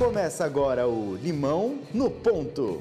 Começa agora o Limão no Ponto.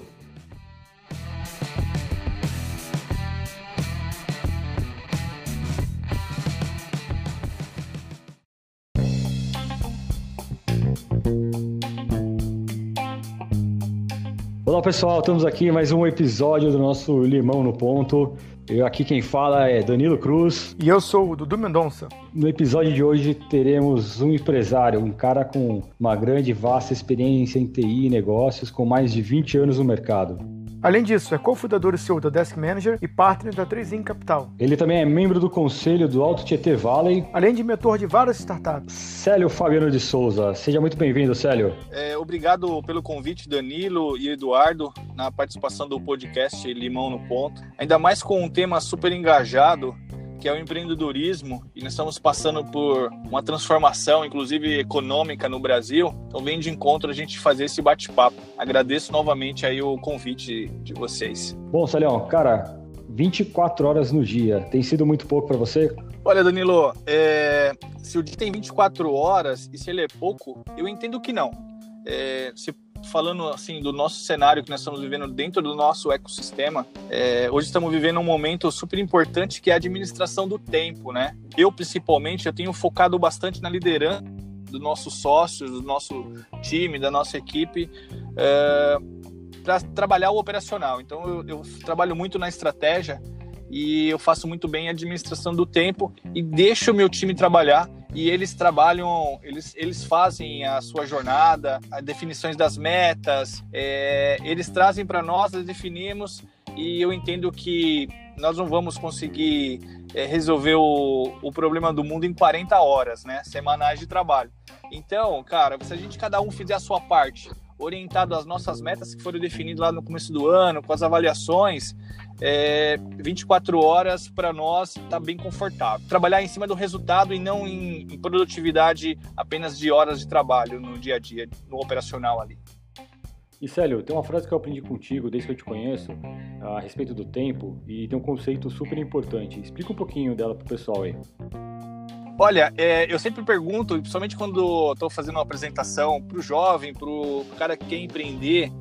Olá pessoal, estamos aqui em mais um episódio do nosso Limão no Ponto. Eu aqui quem fala é Danilo Cruz. E eu sou o Dudu Mendonça. No episódio de hoje teremos um empresário, um cara com uma grande, vasta experiência em TI e negócios, com mais de 20 anos no mercado. Além disso, é cofundador e CEO da Desk Manager e partner da 3 Capital. Ele também é membro do conselho do Alto Tietê Valley. Além de mentor de várias startups. Célio Fabiano de Souza. Seja muito bem-vindo, Célio. É, obrigado pelo convite, Danilo e Eduardo, na participação do podcast Limão no Ponto. Ainda mais com um tema super engajado que é o empreendedorismo, e nós estamos passando por uma transformação, inclusive econômica no Brasil. Então vem de encontro a gente fazer esse bate-papo. Agradeço novamente aí o convite de vocês. Bom, Salião, cara, 24 horas no dia, tem sido muito pouco para você? Olha, Danilo, é... se o dia tem 24 horas e se ele é pouco, eu entendo que não. É... se falando assim do nosso cenário que nós estamos vivendo dentro do nosso ecossistema, é, hoje estamos vivendo um momento super importante que é a administração do tempo, né? Eu principalmente eu tenho focado bastante na liderança dos nossos sócios, do nosso time, da nossa equipe. É, para trabalhar o operacional. Então eu, eu trabalho muito na estratégia e eu faço muito bem a administração do tempo e deixo o meu time trabalhar. E eles trabalham, eles, eles fazem a sua jornada, as definições das metas, é, eles trazem para nós, nós definimos. E eu entendo que nós não vamos conseguir é, resolver o, o problema do mundo em 40 horas, né, semanais de trabalho. Então, cara, se a gente cada um fizer a sua parte, orientado às nossas metas que foram definidas lá no começo do ano, com as avaliações, é, 24 horas para nós está bem confortável. Trabalhar em cima do resultado e não em, em, produtividade apenas de horas de trabalho no dia a dia, no operacional ali. E Célio, tem uma frase que eu aprendi contigo desde que eu te conheço a respeito do tempo e tem um conceito super importante. Explica um pouquinho dela para o pessoal aí. Olha, é, eu sempre pergunto, principalmente quando estou fazendo uma apresentação para o jovem, para o cara que quer empreender,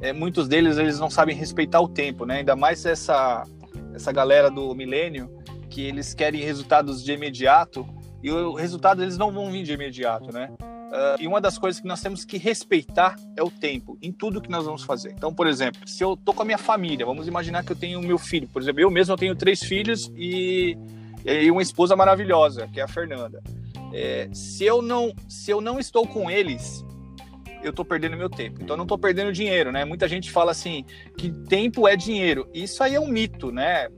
é, muitos deles eles não sabem respeitar o tempo, né? Ainda mais essa, essa galera do milênio, que eles querem resultados de imediato, e o resultado eles não vão vir de imediato, né? Uh, e uma das coisas que nós temos que respeitar é o tempo em tudo que nós vamos fazer. Então, por exemplo, se eu tô com a minha família, vamos imaginar que eu tenho meu filho, por exemplo, eu mesmo tenho três filhos e e uma esposa maravilhosa, que é a Fernanda. É, se eu não se eu não estou com eles, eu estou perdendo meu tempo. Então eu não estou perdendo dinheiro, né? Muita gente fala assim que tempo é dinheiro. Isso aí é um mito, né?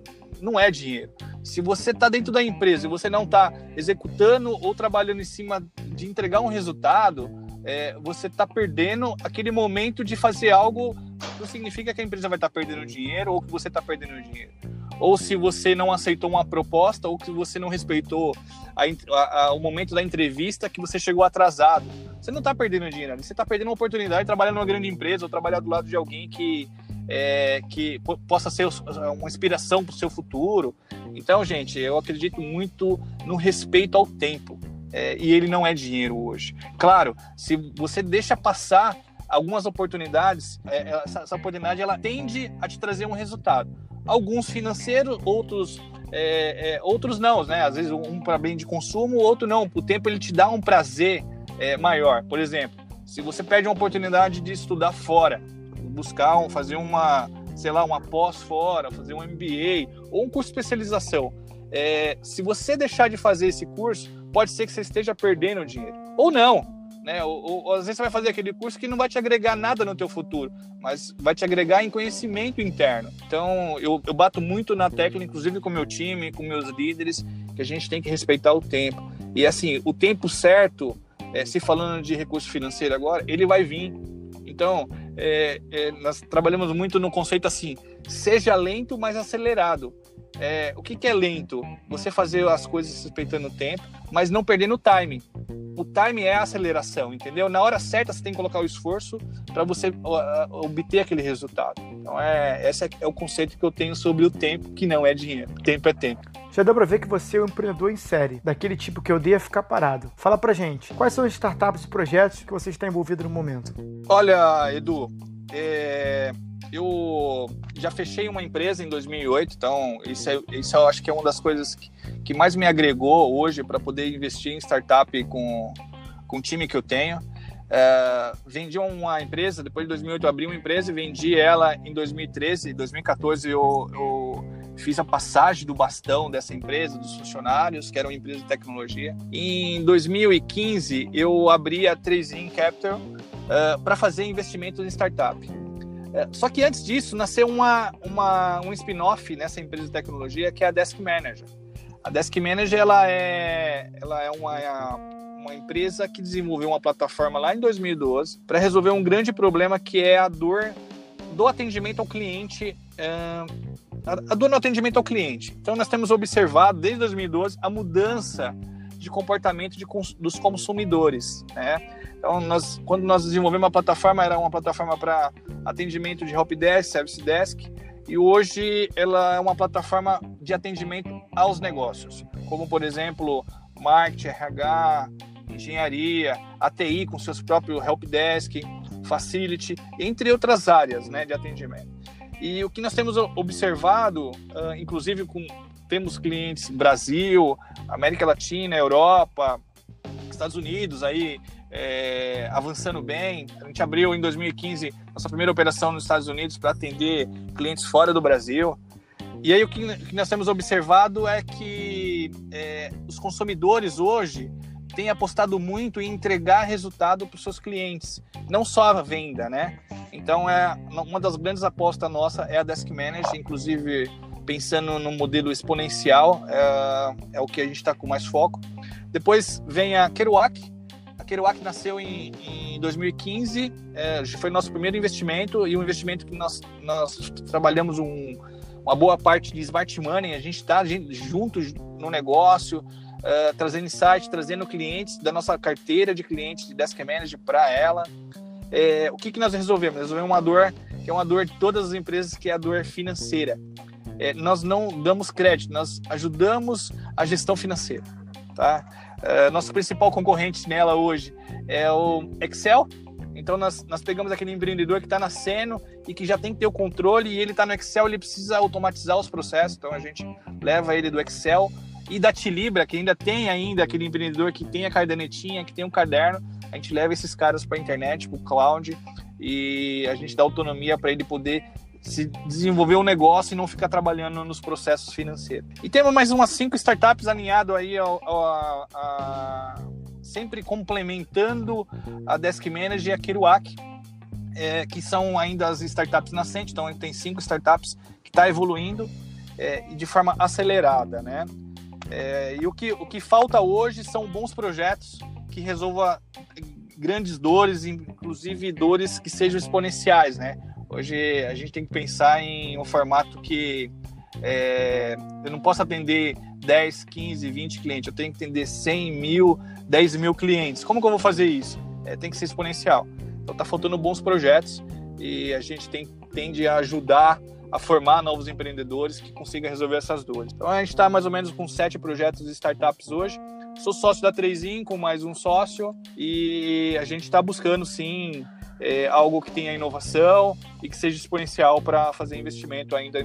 Não é dinheiro. Se você está dentro da empresa e você não está executando ou trabalhando em cima de entregar um resultado, é, você está perdendo aquele momento de fazer algo. Não significa que a empresa vai estar perdendo dinheiro ou que você está perdendo dinheiro ou se você não aceitou uma proposta, ou que você não respeitou a, a, a, o momento da entrevista que você chegou atrasado. Você não está perdendo dinheiro, você está perdendo uma oportunidade de trabalhar numa grande empresa ou trabalhar do lado de alguém que, é, que possa ser uma inspiração para o seu futuro. Então, gente, eu acredito muito no respeito ao tempo. É, e ele não é dinheiro hoje. Claro, se você deixa passar algumas oportunidades, é, essa, essa oportunidade ela tende a te trazer um resultado alguns financeiros, outros é, é, outros não, né? Às vezes um para bem de consumo, outro não. O tempo ele te dá um prazer é, maior. Por exemplo, se você perde uma oportunidade de estudar fora, buscar um, fazer uma, sei lá, uma pós fora, fazer um MBA ou um curso de especialização, é, se você deixar de fazer esse curso, pode ser que você esteja perdendo dinheiro. Ou não, né? Ou, ou, às vezes você vai fazer aquele curso que não vai te agregar nada no teu futuro, mas vai te agregar em conhecimento interno. Então, eu, eu bato muito na tecla, inclusive com meu time, com meus líderes, que a gente tem que respeitar o tempo. E assim, o tempo certo, é, se falando de recurso financeiro agora, ele vai vir. Então, é, é, nós trabalhamos muito no conceito assim: seja lento, mas acelerado. É, o que, que, é lento? Você fazer as coisas respeitando o tempo, mas não perdendo o timing. O timing é a aceleração, entendeu? Na hora certa você tem que colocar o esforço para você obter aquele resultado. Então, é, esse é o conceito que eu tenho sobre o tempo, que não é dinheiro. Tempo é tempo. Já deu pra ver que você é um empreendedor em série, daquele tipo que odeia ficar parado. Fala pra gente, quais são as startups e projetos que você está envolvido no momento? Olha, Edu, é, eu já fechei uma empresa em 2008, então isso, é, isso eu acho que é uma das coisas que, que mais me agregou hoje para poder investir em startup com, com o time que eu tenho. É, vendi uma empresa, depois de 2008 eu abri uma empresa e vendi ela em 2013, 2014 eu, eu fiz a passagem do bastão dessa empresa, dos funcionários, que era uma empresa de tecnologia. Em 2015 eu abri a 3 Capital uh, para fazer investimentos em startup. Uh, só que antes disso nasceu uma, uma, um spin-off nessa empresa de tecnologia que é a Desk Manager. A Desk Manager ela é, ela é uma uma empresa que desenvolveu uma plataforma lá em 2012 para resolver um grande problema que é a dor do atendimento ao cliente, a dor no atendimento ao cliente. Então nós temos observado desde 2012 a mudança de comportamento de, dos consumidores, né? Então, nós, quando nós desenvolvemos uma plataforma, era uma plataforma para atendimento de helpdesk, service desk, e hoje ela é uma plataforma de atendimento aos negócios, como por exemplo marketing, RH, engenharia, ATI com seus próprios helpdesk, facility, entre outras áreas né, de atendimento. E o que nós temos observado, uh, inclusive com temos clientes Brasil, América Latina, Europa, Estados Unidos aí é, avançando bem. A gente abriu em 2015 nossa primeira operação nos Estados Unidos para atender clientes fora do Brasil. E aí o que, nós temos observado é que é, os consumidores hoje têm apostado muito em entregar resultado para os seus clientes, não só a venda, né? Então é uma das grandes apostas nossa é a Desk Manager, inclusive pensando no modelo exponencial é, é o que a gente está com mais foco. Depois vem a Kerouac. A Kerouac nasceu em, em 2015, é, foi nosso primeiro investimento e um investimento que nós, nós trabalhamos um uma boa parte de smart money, a gente está juntos no negócio, uh, trazendo insight, trazendo clientes da nossa carteira de clientes de Desk Manager para ela. É, o que, que nós resolvemos? Resolvemos uma dor que é uma dor de todas as empresas, que é a dor financeira. É, nós não damos crédito, nós ajudamos a gestão financeira. Tá? Uh, nosso principal concorrente nela hoje é o Excel, então nós, nós pegamos aquele empreendedor que está nascendo e que já tem que ter o controle e ele está no Excel, ele precisa automatizar os processos. Então a gente leva ele do Excel e da Tilibra, que ainda tem ainda aquele empreendedor que tem a cadernetinha, que tem um caderno, a gente leva esses caras para a internet, para o cloud e a gente dá autonomia para ele poder se desenvolver um negócio e não ficar trabalhando nos processos financeiros. E temos mais umas cinco startups alinhado aí ao, ao, a, sempre complementando a Desk Manager e a Kerouac, é, que são ainda as startups nascentes, então a tem cinco startups que está evoluindo é, de forma acelerada, né? É, e o que, o que falta hoje são bons projetos que resolvam grandes dores, inclusive dores que sejam exponenciais, né? Hoje a gente tem que pensar em um formato que é, eu não posso atender 10, 15, 20 clientes, eu tenho que atender 100 mil, 10 mil clientes. Como que eu vou fazer isso? É, tem que ser exponencial. Então tá faltando bons projetos e a gente tem, tende a ajudar a formar novos empreendedores que consigam resolver essas dores. Então a gente está mais ou menos com sete projetos de startups hoje. Sou sócio da 3 com mais um sócio e a gente está buscando sim é, algo que tenha inovação e que seja exponencial para fazer investimento ainda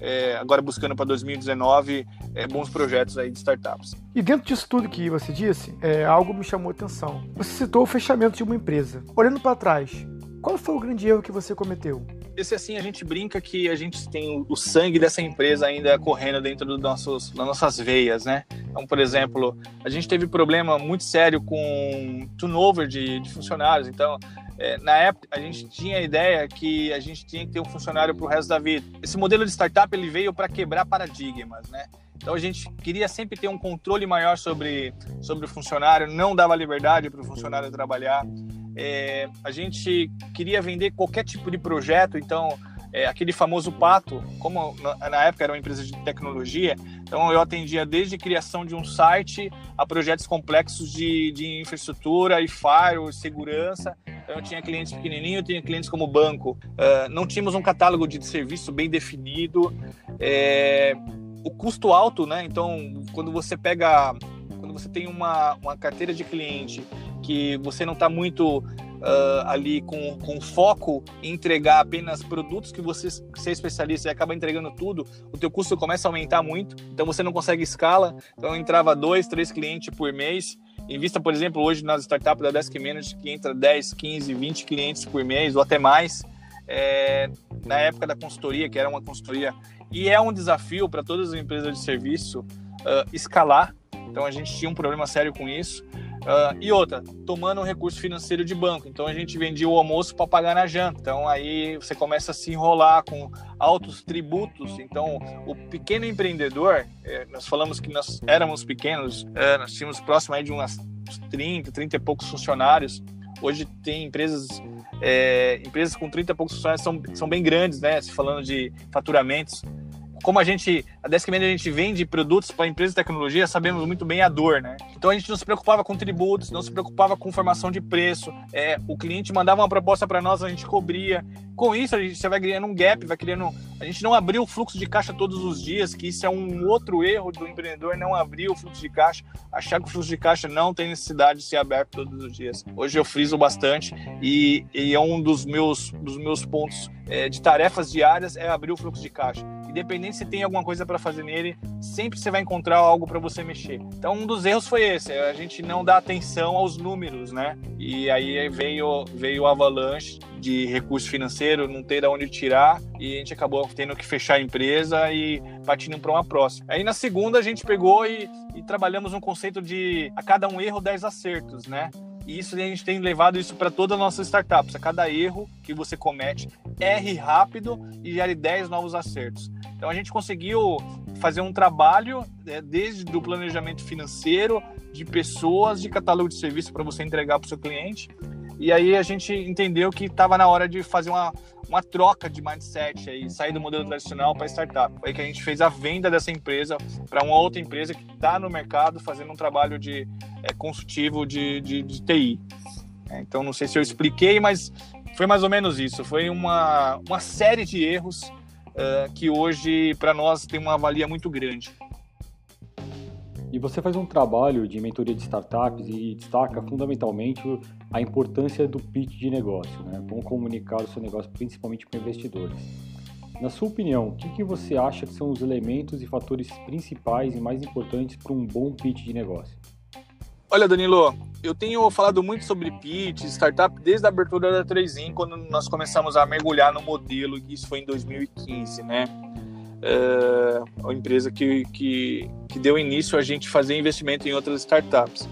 é, agora buscando para 2019 é, bons projetos aí de startups. E dentro disso tudo que você disse, é, algo me chamou a atenção. Você citou o fechamento de uma empresa. Olhando para trás, qual foi o grande erro que você cometeu? Esse assim, a gente brinca que a gente tem o sangue dessa empresa ainda correndo dentro dos nossos, das nossas veias, né? Então, por exemplo, a gente teve problema muito sério com turnover de, de funcionários. Então, é, na época, a gente tinha a ideia que a gente tinha que ter um funcionário para o resto da vida. Esse modelo de startup ele veio para quebrar paradigmas, né? Então a gente queria sempre ter um controle maior sobre, sobre o funcionário, não dava liberdade para o funcionário trabalhar. É, a gente queria vender qualquer tipo de projeto, então é, aquele famoso pato, como na época era uma empresa de tecnologia, então eu atendia desde criação de um site a projetos complexos de, de infraestrutura e firewall, segurança. Então eu tinha clientes pequenininhos, tinha clientes como banco. Uh, não tínhamos um catálogo de serviço bem definido. É, o custo alto, né? Então, quando você pega, quando você tem uma, uma carteira de cliente que você não está muito uh, ali com, com foco em entregar apenas produtos que você, você é especialista e acaba entregando tudo, o teu custo começa a aumentar muito, então você não consegue escala, então entrava dois, três clientes por mês, em vista, por exemplo, hoje nas startups da Desk Management, que entra 10, 15, 20 clientes por mês ou até mais, é, na época da consultoria, que era uma consultoria, e é um desafio para todas as empresas de serviço uh, escalar, então a gente tinha um problema sério com isso. Uh, e outra, tomando um recurso financeiro de banco. Então a gente vendia o almoço para pagar na janta. Então aí você começa a se enrolar com altos tributos. Então o pequeno empreendedor, eh, nós falamos que nós éramos pequenos, eh, nós tínhamos próximo aí de umas 30, 30 e poucos funcionários. Hoje tem empresas, é, empresas com 30 e poucos funcionários são, são bem grandes, né? Se falando de faturamentos como a gente, a Deskman a gente vende produtos para empresas de tecnologia, sabemos muito bem a dor, né? Então a gente não se preocupava com tributos, não se preocupava com formação de preço. É, o cliente mandava uma proposta para nós, a gente cobria. Com isso, a gente, você vai criando um gap, vai criando. A gente não abriu o fluxo de caixa todos os dias, que isso é um outro erro do empreendedor, não abrir o fluxo de caixa, achar que o fluxo de caixa não tem necessidade de ser aberto todos os dias. Hoje eu friso bastante e, e é um dos meus, dos meus pontos é, de tarefas diárias é abrir o fluxo de caixa independente se tem alguma coisa para fazer nele, sempre você vai encontrar algo para você mexer. Então, um dos erros foi esse, a gente não dá atenção aos números, né? E aí veio, veio o avalanche de recurso financeiro, não ter de onde tirar, e a gente acabou tendo que fechar a empresa e partindo para uma próxima. Aí na segunda a gente pegou e, e trabalhamos um conceito de a cada um erro, 10 acertos, né? E isso a gente tem levado isso para todas as nossas startups. A cada erro que você comete, erre rápido e gere 10 novos acertos. Então a gente conseguiu fazer um trabalho né, desde o planejamento financeiro, de pessoas, de catálogo de serviço para você entregar para o seu cliente. E aí a gente entendeu que estava na hora de fazer uma, uma troca de mindset aí, sair do modelo tradicional para startup. Foi que a gente fez a venda dessa empresa para uma outra empresa que está no mercado fazendo um trabalho de é, consultivo de, de, de TI. É, então não sei se eu expliquei, mas foi mais ou menos isso. Foi uma, uma série de erros uh, que hoje para nós tem uma valia muito grande. E você faz um trabalho de mentoria de startups e destaca fundamentalmente a importância do pitch de negócio, né? como comunicar o seu negócio principalmente para investidores. Na sua opinião, o que, que você acha que são os elementos e fatores principais e mais importantes para um bom pitch de negócio? Olha, Danilo, eu tenho falado muito sobre pitch, startup, desde a abertura da 3 quando nós começamos a mergulhar no modelo, e isso foi em 2015, né? É, a empresa que, que, que, deu início a gente fazer investimento em outras startups.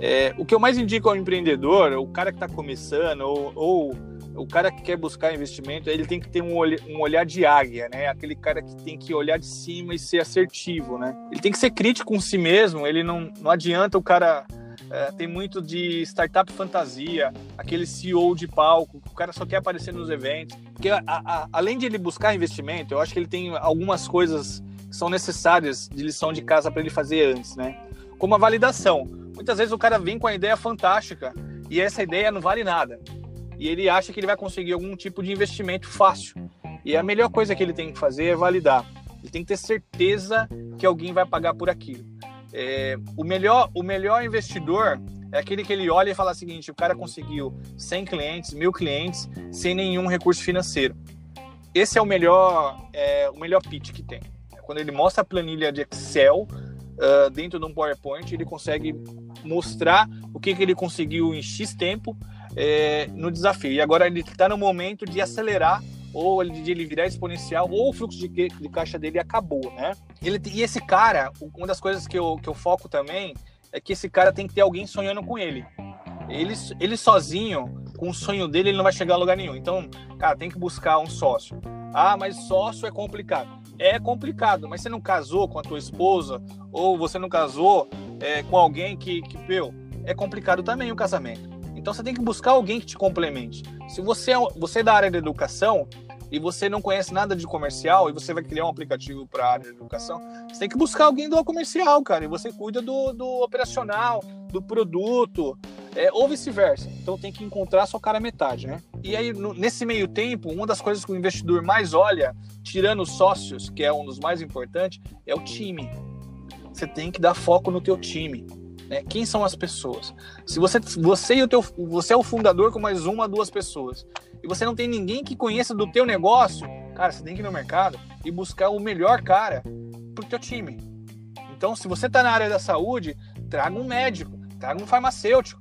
É, o que eu mais indico ao empreendedor, o cara que está começando, ou, ou, o cara que quer buscar investimento, ele tem que ter um, olh um olhar de águia, né? Aquele cara que tem que olhar de cima e ser assertivo, né? Ele tem que ser crítico com si mesmo, ele não, não adianta o cara é, tem muito de startup fantasia, aquele CEO de palco, o cara só quer aparecer nos eventos. Porque a, a, além de ele buscar investimento, eu acho que ele tem algumas coisas que são necessárias de lição de casa para ele fazer antes, né? Como a validação. Muitas vezes o cara vem com a ideia fantástica e essa ideia não vale nada. E ele acha que ele vai conseguir algum tipo de investimento fácil. E a melhor coisa que ele tem que fazer é validar. Ele tem que ter certeza que alguém vai pagar por aquilo. É, o, melhor, o melhor investidor é aquele que ele olha e fala o seguinte: o cara conseguiu 100 clientes, mil clientes, sem nenhum recurso financeiro. Esse é o melhor, é, o melhor pitch que tem. Quando ele mostra a planilha de Excel uh, dentro de um PowerPoint, ele consegue mostrar o que, que ele conseguiu em X tempo é, no desafio. E agora ele está no momento de acelerar ou de ele virar exponencial, ou o fluxo de, de caixa dele acabou, né? Ele, e esse cara, uma das coisas que eu, que eu foco também é que esse cara tem que ter alguém sonhando com ele. Ele, ele sozinho, com o sonho dele, ele não vai chegar a lugar nenhum. Então, cara, tem que buscar um sócio. Ah, mas sócio é complicado. É complicado, mas você não casou com a tua esposa, ou você não casou é, com alguém que, que, meu, é complicado também o casamento. Então você tem que buscar alguém que te complemente. Se você é, você é da área da educação, e você não conhece nada de comercial e você vai criar um aplicativo para a área de educação, você tem que buscar alguém do comercial, cara, e você cuida do, do operacional, do produto, é, ou vice-versa. Então tem que encontrar sua cara metade, né? E aí, no, nesse meio tempo, uma das coisas que o investidor mais olha, tirando os sócios, que é um dos mais importantes, é o time. Você tem que dar foco no teu time. Né? Quem são as pessoas? Se você, você e o teu, você é o fundador com mais uma, duas pessoas, e você não tem ninguém que conheça do teu negócio, cara, você tem que ir no mercado e buscar o melhor cara pro teu time. Então, se você está na área da saúde, traga um médico, traga um farmacêutico.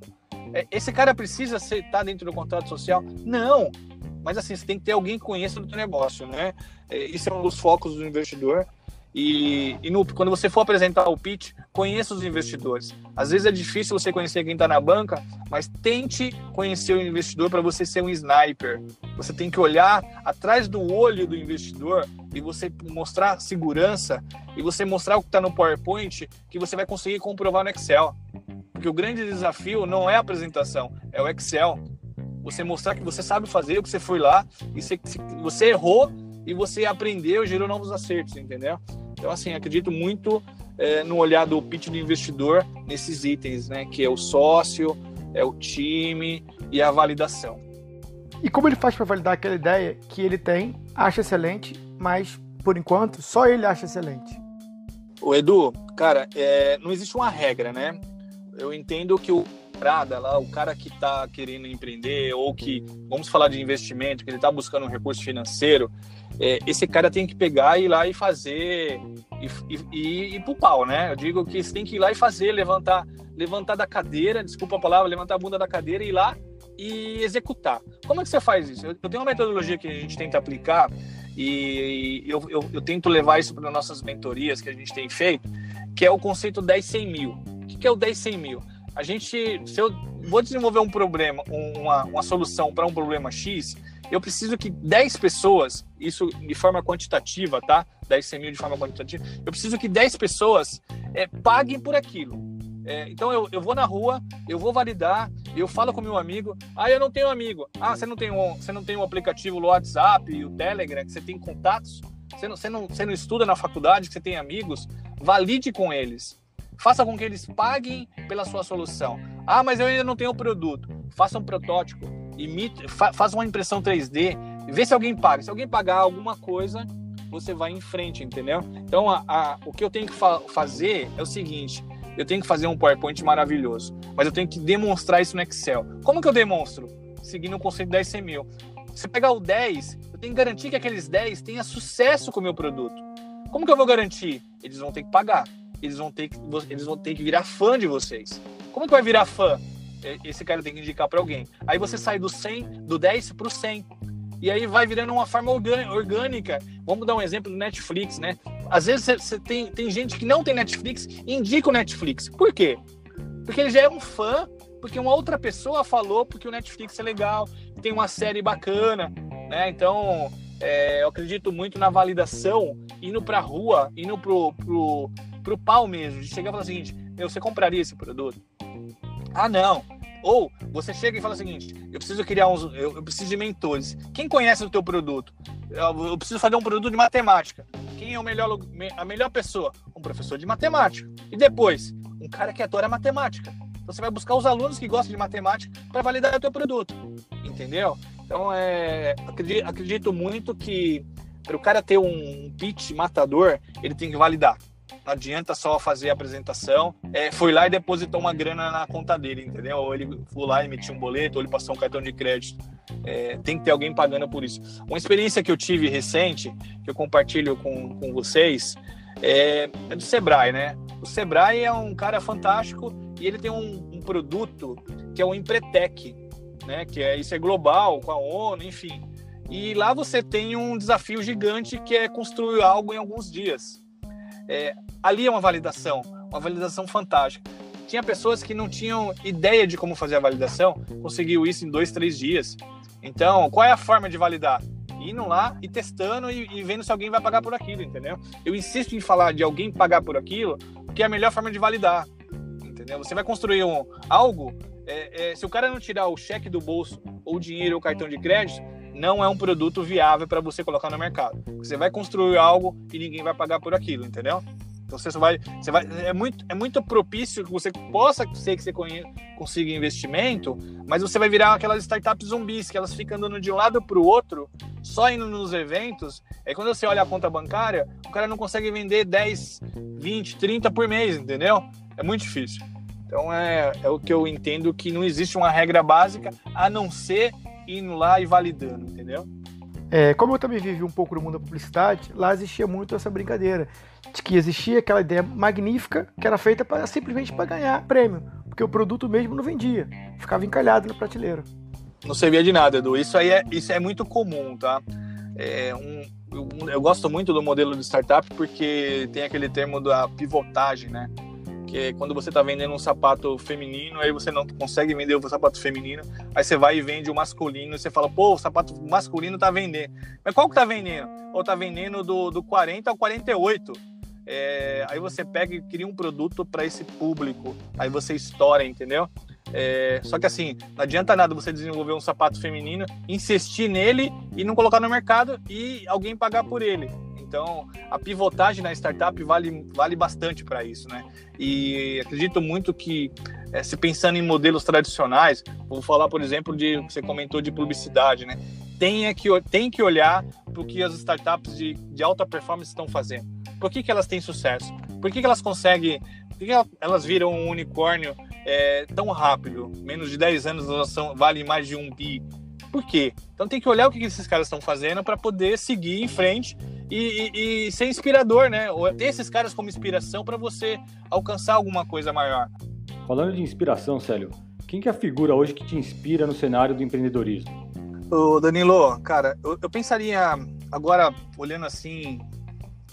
É, esse cara precisa estar tá dentro do contrato social? Não. Mas assim, você tem que ter alguém que conheça do teu negócio, né? Esse é um dos focos do investidor. E, e no, quando você for apresentar o pitch, conheça os investidores. Às vezes é difícil você conhecer quem está na banca, mas tente conhecer o investidor para você ser um sniper. Você tem que olhar atrás do olho do investidor e você mostrar segurança e você mostrar o que está no PowerPoint que você vai conseguir comprovar no Excel. Porque o grande desafio não é a apresentação, é o Excel. Você mostrar que você sabe fazer, que você foi lá e você, você errou e você aprendeu gerou novos acertos, entendeu? Então, assim, acredito muito é, no olhar do pitch do investidor nesses itens, né? Que é o sócio, é o time e a validação. E como ele faz para validar aquela ideia que ele tem, acha excelente, mas por enquanto só ele acha excelente? O Edu, cara, é, não existe uma regra, né? Eu entendo que o Prada lá, o cara que está querendo empreender ou que, vamos falar de investimento, que ele está buscando um recurso financeiro, é, esse cara tem que pegar e ir lá e fazer e, e, e ir pro pau, né? Eu digo que você tem que ir lá e fazer, levantar, levantar da cadeira, desculpa a palavra, levantar a bunda da cadeira e ir lá e executar. Como é que você faz isso? Eu, eu tenho uma metodologia que a gente tenta aplicar e eu, eu, eu tento levar isso para nossas mentorias que a gente tem feito, que é o conceito 10 100 mil. O que é o 10 100 mil? A gente, se eu vou desenvolver um problema, uma, uma solução para um problema X, eu preciso que 10 pessoas, isso de forma quantitativa, tá? 10 100 mil de forma quantitativa, eu preciso que 10 pessoas é, paguem por aquilo. É, então eu, eu vou na rua, eu vou validar, eu falo com meu amigo, ah, eu não tenho amigo. Ah, você não tem um, você não tem um aplicativo no WhatsApp, o Telegram, que você tem contatos? Você não, você, não, você não estuda na faculdade, que você tem amigos? Valide com eles. Faça com que eles paguem pela sua solução. Ah, mas eu ainda não tenho o produto. Faça um protótipo imite, fa, faz uma impressão 3D, vê se alguém paga. Se alguém pagar alguma coisa, você vai em frente, entendeu? Então, a, a, o que eu tenho que fa fazer é o seguinte: eu tenho que fazer um PowerPoint maravilhoso, mas eu tenho que demonstrar isso no Excel. Como que eu demonstro? Seguindo o conceito 10 100 mil. Se pegar o 10, eu tenho que garantir que aqueles 10 tenham sucesso com o meu produto. Como que eu vou garantir? Eles vão ter que pagar. Eles vão ter que, eles vão ter que virar fã de vocês. Como que vai virar fã? Esse cara tem que indicar para alguém. Aí você sai do 100, do 10 para o 100. E aí vai virando uma forma orgânica. Vamos dar um exemplo do Netflix, né? Às vezes você tem, tem gente que não tem Netflix e indica o Netflix. Por quê? Porque ele já é um fã, porque uma outra pessoa falou porque o Netflix é legal, tem uma série bacana, né? Então, é, eu acredito muito na validação, indo pra rua, indo pro, pro, pro pau mesmo, de chegar e falar o seguinte, você compraria esse produto? Ah, não. Ou você chega e fala o seguinte: eu preciso criar uns. Eu, eu preciso de mentores. Quem conhece o teu produto? Eu, eu, preciso fazer um produto de matemática. Quem é o melhor, a melhor pessoa? Um professor de matemática. E depois, um cara que adora matemática. Então você vai buscar os alunos que gostam de matemática para validar o teu produto. Entendeu? Então é, acredito, acredito muito que para o cara ter um pitch matador, ele tem que validar. Não adianta só fazer a apresentação. É, foi lá e depositou uma grana na conta dele, entendeu? Ou ele foi lá e emitiu um boleto, ou ele passou um cartão de crédito. É, tem que ter alguém pagando por isso. Uma experiência que eu tive recente, que eu compartilho com, com vocês, é, é do Sebrae, né? O Sebrae é um cara fantástico e ele tem um, um produto que é o Empretec, né? Que é isso é global com a ONU, enfim. E lá você tem um desafio gigante que é construir algo em alguns dias. É, ali é uma validação, uma validação fantástica. Tinha pessoas que não tinham ideia de como fazer a validação, conseguiu isso em dois, três dias. Então, qual é a forma de validar? Indo lá e testando e, e, vendo se alguém vai pagar por aquilo, entendeu? Eu insisto em falar de alguém pagar por aquilo, porque é a melhor forma de validar, entendeu? Você vai construir um, algo, é, é, se o cara não tirar o cheque do bolso, ou o dinheiro ou o cartão de crédito, não é um produto viável para você colocar no mercado. Você vai construir algo e ninguém vai pagar por aquilo, entendeu? Então você vai, você vai, é muito, é muito propício que você possa ser que você consiga investimento, mas você vai virar aquelas startups zumbis que elas ficam andando de um lado para o outro, só indo nos eventos. Aí quando você olha a conta bancária, o cara não consegue vender 10, 20, 30 por mês, entendeu? É muito difícil. Então é, é o que eu entendo que não existe uma regra básica a não ser indo lá e validando, entendeu? É, como eu também vivi um pouco no mundo da publicidade, lá existia muito essa brincadeira de que existia aquela ideia magnífica que era feita para simplesmente para ganhar prêmio, porque o produto mesmo não vendia, ficava encalhado na prateleira. Não servia de nada, Edu. Isso aí é, isso é muito comum, tá? É um, eu, eu gosto muito do modelo de startup porque tem aquele termo da pivotagem, né? Que é quando você está vendendo um sapato feminino, aí você não consegue vender o sapato feminino, aí você vai e vende o masculino, e você fala, pô, o sapato masculino tá vendendo. Mas qual que tá vendendo? Ou tá vendendo do, do 40 ao 48. É, aí você pega e cria um produto para esse público, aí você estoura, entendeu? É, só que assim, não adianta nada você desenvolver um sapato feminino, insistir nele e não colocar no mercado e alguém pagar por ele. Então, a pivotagem na startup vale, vale bastante para isso, né? E acredito muito que, é, se pensando em modelos tradicionais, vou falar, por exemplo, de você comentou de publicidade, né? Tem que, tem que olhar para o que as startups de, de alta performance estão fazendo. Por que, que elas têm sucesso? Por que, que elas conseguem. Por que, que elas viram um unicórnio é, tão rápido? Menos de 10 anos elas são, valem mais de um bi. Por quê? Então tem que olhar o que, esses caras estão fazendo para poder seguir em frente e, e, e, ser inspirador, né? Ter esses caras como inspiração para você alcançar alguma coisa maior. Falando de inspiração, Célio, quem que é a figura hoje que te inspira no cenário do empreendedorismo? Ô Danilo, cara, eu, eu pensaria agora olhando assim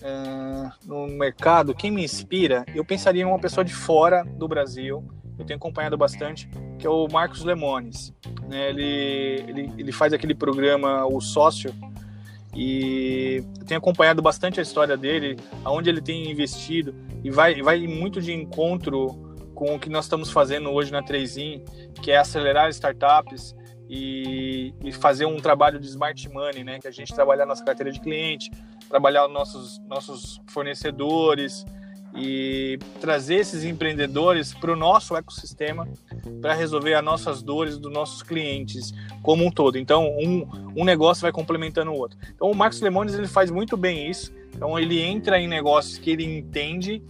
uh, no mercado, quem me inspira, eu pensaria em uma pessoa de fora do Brasil. Eu tenho acompanhado bastante, que é o Marcos Lemones. Né? Ele, ele, ele faz aquele programa O Sócio, e eu tenho acompanhado bastante a história dele, aonde ele tem investido e vai, vai muito de encontro com o que nós estamos fazendo hoje na 3 que é acelerar startups e, e, fazer um trabalho de smart money, né? Que a gente trabalhar nossa carteira de cliente, trabalhar nossos, nossos fornecedores, e trazer esses empreendedores para o nosso ecossistema para resolver as nossas dores dos nossos clientes como um todo. Então, um, um negócio vai complementando o outro. Então, o Marcos Lemones ele faz muito bem isso. Então, ele entra em negócios que ele entende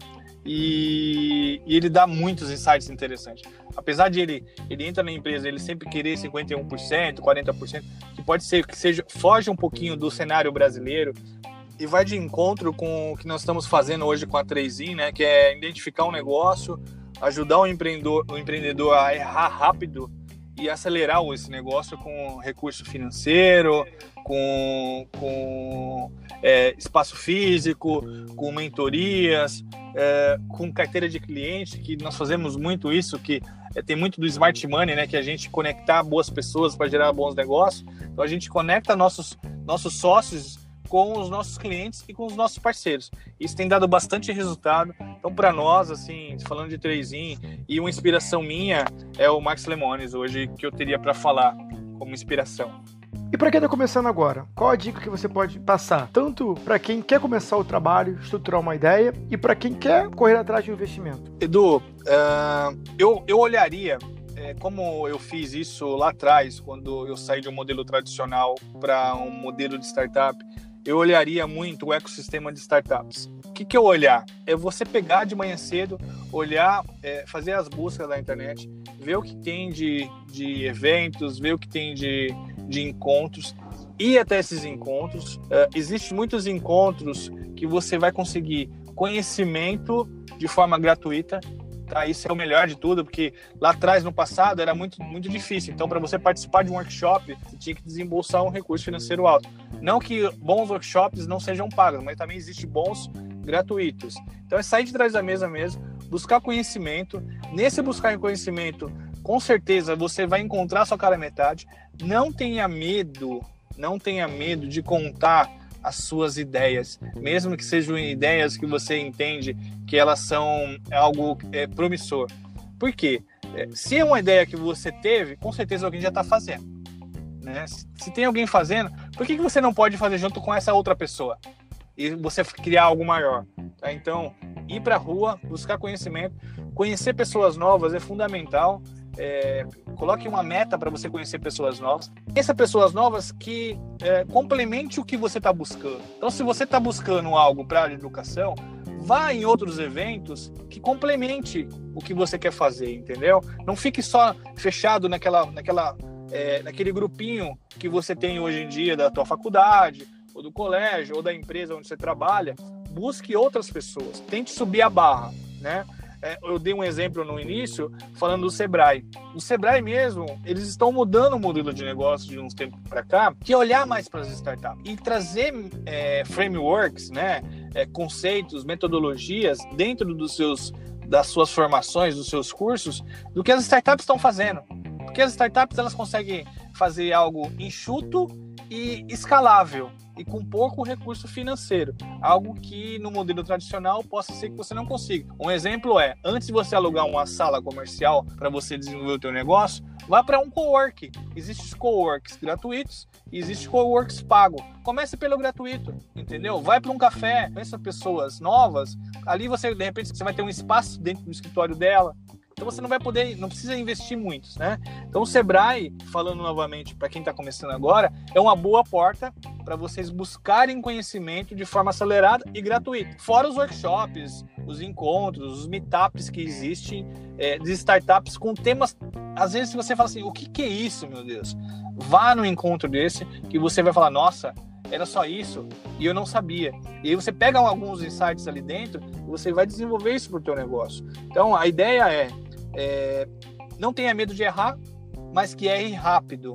e, e, ele dá muitos insights interessantes. Apesar de ele, ele entra na empresa, ele sempre querer 51%, 40%, que pode ser que seja foge um pouquinho do cenário brasileiro, e vai de encontro com o que nós estamos fazendo hoje com a 3 né? Que é identificar um negócio, ajudar o empreendedor, o empreendedor a errar rápido e acelerar esse negócio com recurso financeiro, com, com é, espaço físico, com mentorias, é, com carteira de cliente, que nós fazemos muito isso, que é, tem muito do smart money, né? Que a gente conectar boas pessoas para gerar bons negócios. Então a gente conecta nossos, nossos sócios com os nossos clientes e com os nossos parceiros. Isso tem dado bastante resultado. Então, para nós, assim, falando de 3 e uma inspiração minha é o Max Lemones hoje que eu teria para falar como inspiração. E para quem está começando agora, qual a dica que você pode passar? Tanto para quem quer começar o trabalho, estruturar uma ideia, e para quem quer correr atrás de um investimento? Edu, uh, eu, eu olharia é, como eu fiz isso lá atrás, quando eu saí de um modelo tradicional para um modelo de startup, eu olharia muito o ecossistema de startups. O que, que eu olhar? É você pegar de manhã cedo, olhar, é, fazer as buscas na internet, ver o que tem de, de eventos, ver o que tem de, de encontros, ir até esses encontros. É, Existem muitos encontros que você vai conseguir conhecimento de forma gratuita Tá? Isso é o melhor de tudo, porque lá atrás, no passado, era muito, muito difícil. Então, para você participar de um workshop, você tinha que desembolsar um recurso financeiro alto. Não que bons workshops não sejam pagos, mas também existem bons gratuitos. Então, é sair de trás da mesa mesmo, buscar conhecimento. Nesse buscar conhecimento, com certeza você vai encontrar sua cara metade. Não tenha medo, não tenha medo de contar as suas ideias, mesmo que sejam ideias que você entende que elas são algo é, promissor. Por quê? É, se é uma ideia que você teve, com certeza alguém já está fazendo. Né? Se, tem alguém fazendo, por que, que você não pode fazer junto com essa outra pessoa? E você criar algo maior. Tá? Então, ir para a rua, buscar conhecimento, conhecer pessoas novas é fundamental. É, coloque uma meta para você conhecer pessoas novas. Essas pessoas novas que é, complemente o que você está buscando. Então, se você está buscando algo para a educação, vá em outros eventos que complemente o que você quer fazer, entendeu? Não fique só fechado naquela, naquela, é, naquele grupinho que você tem hoje em dia da tua faculdade, ou do colégio, ou da empresa onde você trabalha. Busque outras pessoas. Tente subir a barra, né? É, eu dei um exemplo no início falando do Sebrae. O Sebrae mesmo, eles estão mudando o modelo de negócio de uns tempos para cá, que é olhar mais para as startups e trazer é, frameworks, né, é, conceitos, metodologias dentro dos seus das suas formações, dos seus cursos, do que as startups estão fazendo. Porque as startups elas conseguem fazer algo enxuto e escalável e com pouco recurso financeiro, algo que no modelo tradicional possa ser que você não consiga. Um exemplo é, antes de você alugar uma sala comercial para você desenvolver o teu negócio, vá para um co-work. Existem co-works gratuitos e existem co-works pago. Comece pelo gratuito, entendeu? Vai para um café, conheça pessoas novas. Ali você, de repente, você vai ter um espaço dentro do escritório dela. Então você não vai poder, não precisa investir muito, né? Então o Sebrae, falando novamente para quem está começando agora, é uma boa porta para vocês buscarem conhecimento de forma acelerada e gratuita. Fora os workshops, os encontros, os meetups que existem é, de startups com temas. Às vezes você fala assim, o que, que é isso, meu Deus? Vá no encontro desse que você vai falar, nossa, era só isso e eu não sabia. E aí você pega alguns insights ali dentro você vai desenvolver isso para o teu negócio. Então a ideia é, é, não tenha medo de errar, mas que erre rápido.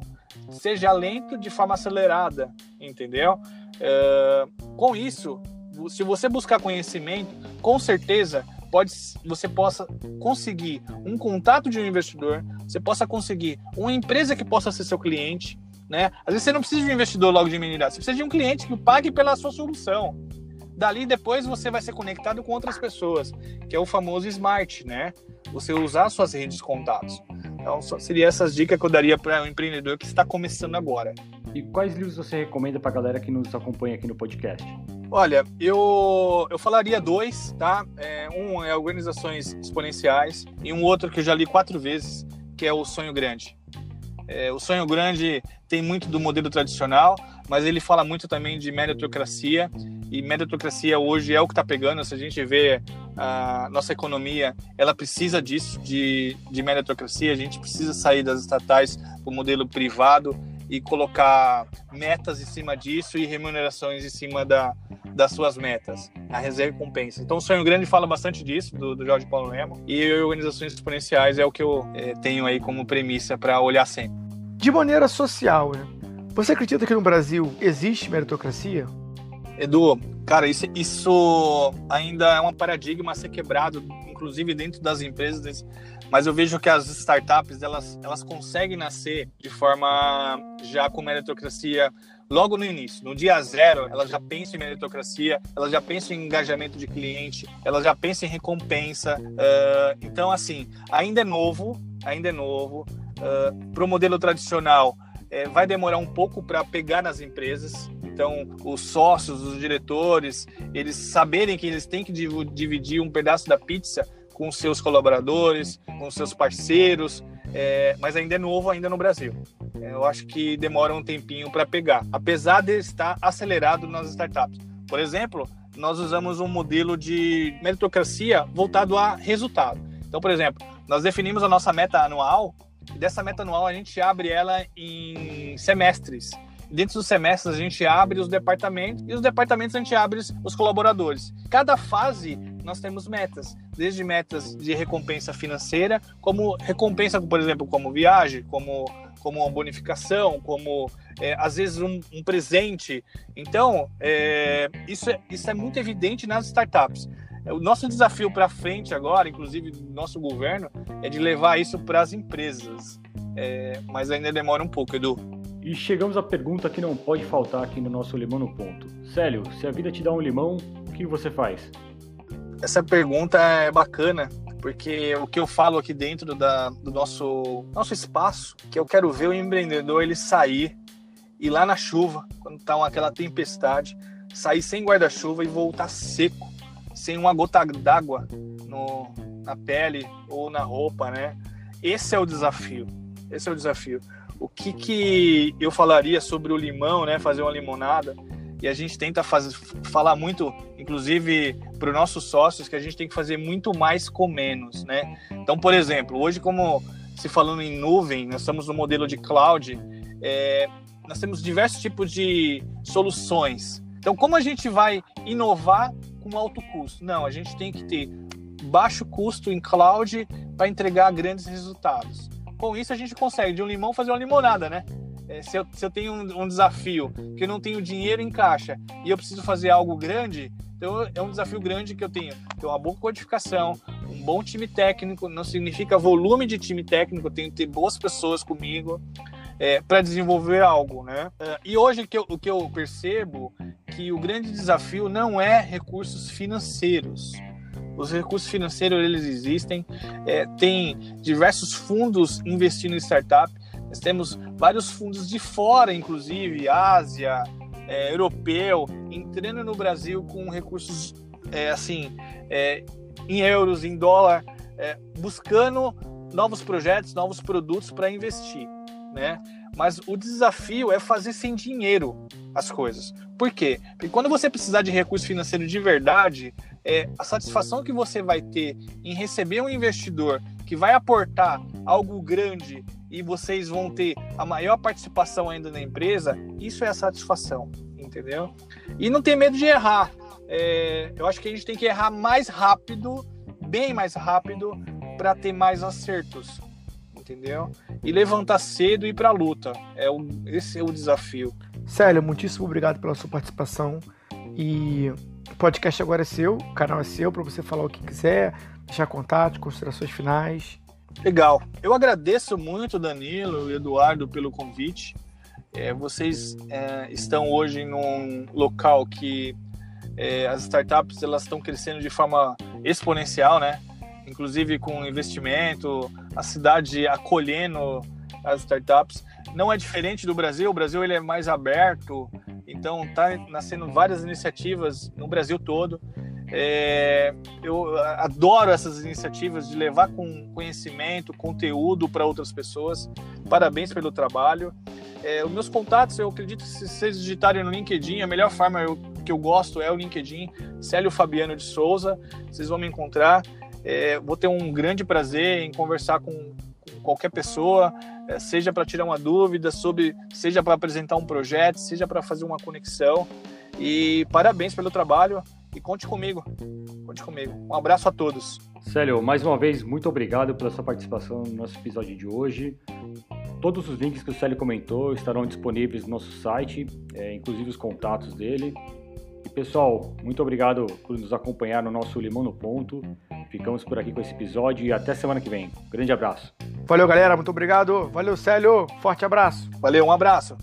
Seja lento de forma acelerada, entendeu? É, com isso, se você buscar conhecimento, com certeza pode, você possa conseguir um contato de um investidor, você possa conseguir uma empresa que possa ser seu cliente, né? Às vezes você não precisa de um investidor logo de imediato, você precisa de um cliente que pague pela sua solução. Dali depois você vai ser conectado com outras pessoas, que é o famoso smart, né? Você usar suas redes de contatos. Então, seria essas dicas que eu daria para um empreendedor que está começando agora. E quais livros você recomenda para a galera que nos acompanha aqui no podcast? Olha, eu, eu falaria dois, tá? É, um é Organizações Exponenciais e um outro que eu já li quatro vezes, que é O Sonho Grande. É, o Sonho Grande tem muito do modelo tradicional, mas ele fala muito também de meritocracia, e meritocracia hoje é o que está pegando. Se a gente vê a nossa economia, ela precisa disso, de, de meritocracia, a gente precisa sair das estatais para o modelo privado e colocar metas em cima disso e remunerações em cima da, das suas metas, a reserva compensa. Então, o Sonho Grande fala bastante disso, do, do Jorge Paulo Lemo, e organizações exponenciais é o que eu é, tenho aí como premissa para olhar sempre. De maneira social, né? você acredita que no Brasil existe meritocracia? Edu, cara, isso, isso ainda é um paradigma a ser quebrado, inclusive dentro das empresas, mas eu vejo que as startups elas, elas conseguem nascer de forma já com meritocracia logo no início, no dia zero, ela já pensa em meritocracia, ela já pensa em engajamento de cliente, ela já pensa em recompensa. Uh, então, assim, ainda é novo, ainda é novo. Uh, Para o modelo tradicional, é, vai demorar um pouco para pegar nas empresas. Então, os sócios, os diretores, eles saberem que eles têm que dividir um pedaço da pizza com seus colaboradores, com seus parceiros, é, mas ainda é novo ainda no Brasil. É, eu acho que demora um tempinho para pegar, apesar de estar acelerado nas startups. Por exemplo, nós usamos um modelo de meritocracia voltado a resultado. Então, por exemplo, nós definimos a nossa meta anual e dessa meta anual a gente abre ela em semestres. Dentro dos semestres a gente abre os departamentos e os departamentos a gente abre os colaboradores. Cada fase nós temos metas, desde metas de recompensa financeira, como recompensa, por exemplo, como viagem, como como uma bonificação, como é, às vezes um, um presente. Então, é, isso, é, isso é muito evidente nas startups. O nosso desafio para frente agora, inclusive do nosso governo, é de levar isso para as empresas. É, mas ainda demora um pouco, Edu. E chegamos à pergunta que não pode faltar aqui no nosso Limão no Ponto. Célio, se a vida te dá um limão, o que você faz? Essa pergunta é bacana, porque o que eu falo aqui dentro da, do nosso, nosso espaço, que eu quero ver o empreendedor ele sair e lá na chuva, quando tá aquela tempestade, sair sem guarda-chuva e voltar seco, sem uma gota d'água na pele ou na roupa, né? Esse é o desafio. Esse é o desafio. O que, que eu falaria sobre o limão, né? Fazer uma limonada. E a gente tenta fazer, falar muito, inclusive para os nossos sócios, que a gente tem que fazer muito mais com menos, né? Então, por exemplo, hoje, como se falando em nuvem, nós estamos no modelo de cloud, é, nós temos diversos tipos de soluções. Então, como a gente vai inovar com alto custo? Não, a gente tem que ter baixo custo em cloud para entregar grandes resultados. Com isso, a gente consegue de um limão fazer uma limonada, né? É, se, eu, se eu tenho um, um, desafio que eu não tenho dinheiro em caixa e eu preciso fazer algo grande, então é um desafio grande que eu tenho. Ter uma boa codificação, um bom time técnico, não significa volume de time técnico, eu tenho que ter boas pessoas comigo é, para desenvolver algo, né? É, e hoje que eu, o que eu percebo que o grande desafio não é recursos financeiros. Os recursos financeiros eles existem, é, tem diversos fundos investindo em startup. Nós temos vários fundos de fora, inclusive Ásia, é, europeu, entrando no Brasil com recursos é, assim é, em euros, em dólar, é, buscando novos projetos, novos produtos para investir, né? Mas o desafio é fazer sem dinheiro as coisas. Por quê? Porque quando você precisar de recurso financeiro de verdade, é, a satisfação que você vai ter em receber um investidor que vai aportar algo grande e vocês vão ter a maior participação ainda na empresa, isso é a satisfação, entendeu? E não ter medo de errar. É, eu acho que a gente tem que errar mais rápido, bem mais rápido, para ter mais acertos, entendeu? E levantar cedo e ir para a luta. É o, esse é o desafio. Célio, muitíssimo obrigado pela sua participação e o podcast agora é seu, o canal é seu para você falar o que quiser, deixar contato, considerações finais. Legal. Eu agradeço muito, Danilo e Eduardo, pelo convite. É, vocês é, estão hoje num local que é, as startups elas estão crescendo de forma exponencial, né? Inclusive com investimento, a cidade acolhendo as startups. Não é diferente do Brasil. O Brasil ele é mais aberto, então tá nascendo várias iniciativas no Brasil todo. É, eu adoro essas iniciativas de levar com conhecimento, conteúdo para outras pessoas. Parabéns pelo trabalho. É, os meus contatos, eu acredito que se vocês digitarem no LinkedIn, a melhor forma eu, que eu gosto é o LinkedIn, Célio Fabiano de Souza. Vocês vão me encontrar. É, vou ter um grande prazer em conversar com, com qualquer pessoa, é, seja para tirar uma dúvida sobre, seja para apresentar um projeto, seja para fazer uma conexão. E parabéns pelo trabalho. E conte comigo. Conte comigo. Um abraço a todos. Célio, mais uma vez, muito obrigado pela sua participação no nosso episódio de hoje. Todos os links que o Célio comentou estarão disponíveis no nosso site, é, inclusive os contatos dele. E pessoal, muito obrigado por nos acompanhar no nosso Limão no Ponto. Ficamos por aqui com esse episódio e até semana que vem. Grande abraço. Valeu, galera. Muito obrigado. Valeu, Célio. Forte abraço. Valeu, um abraço.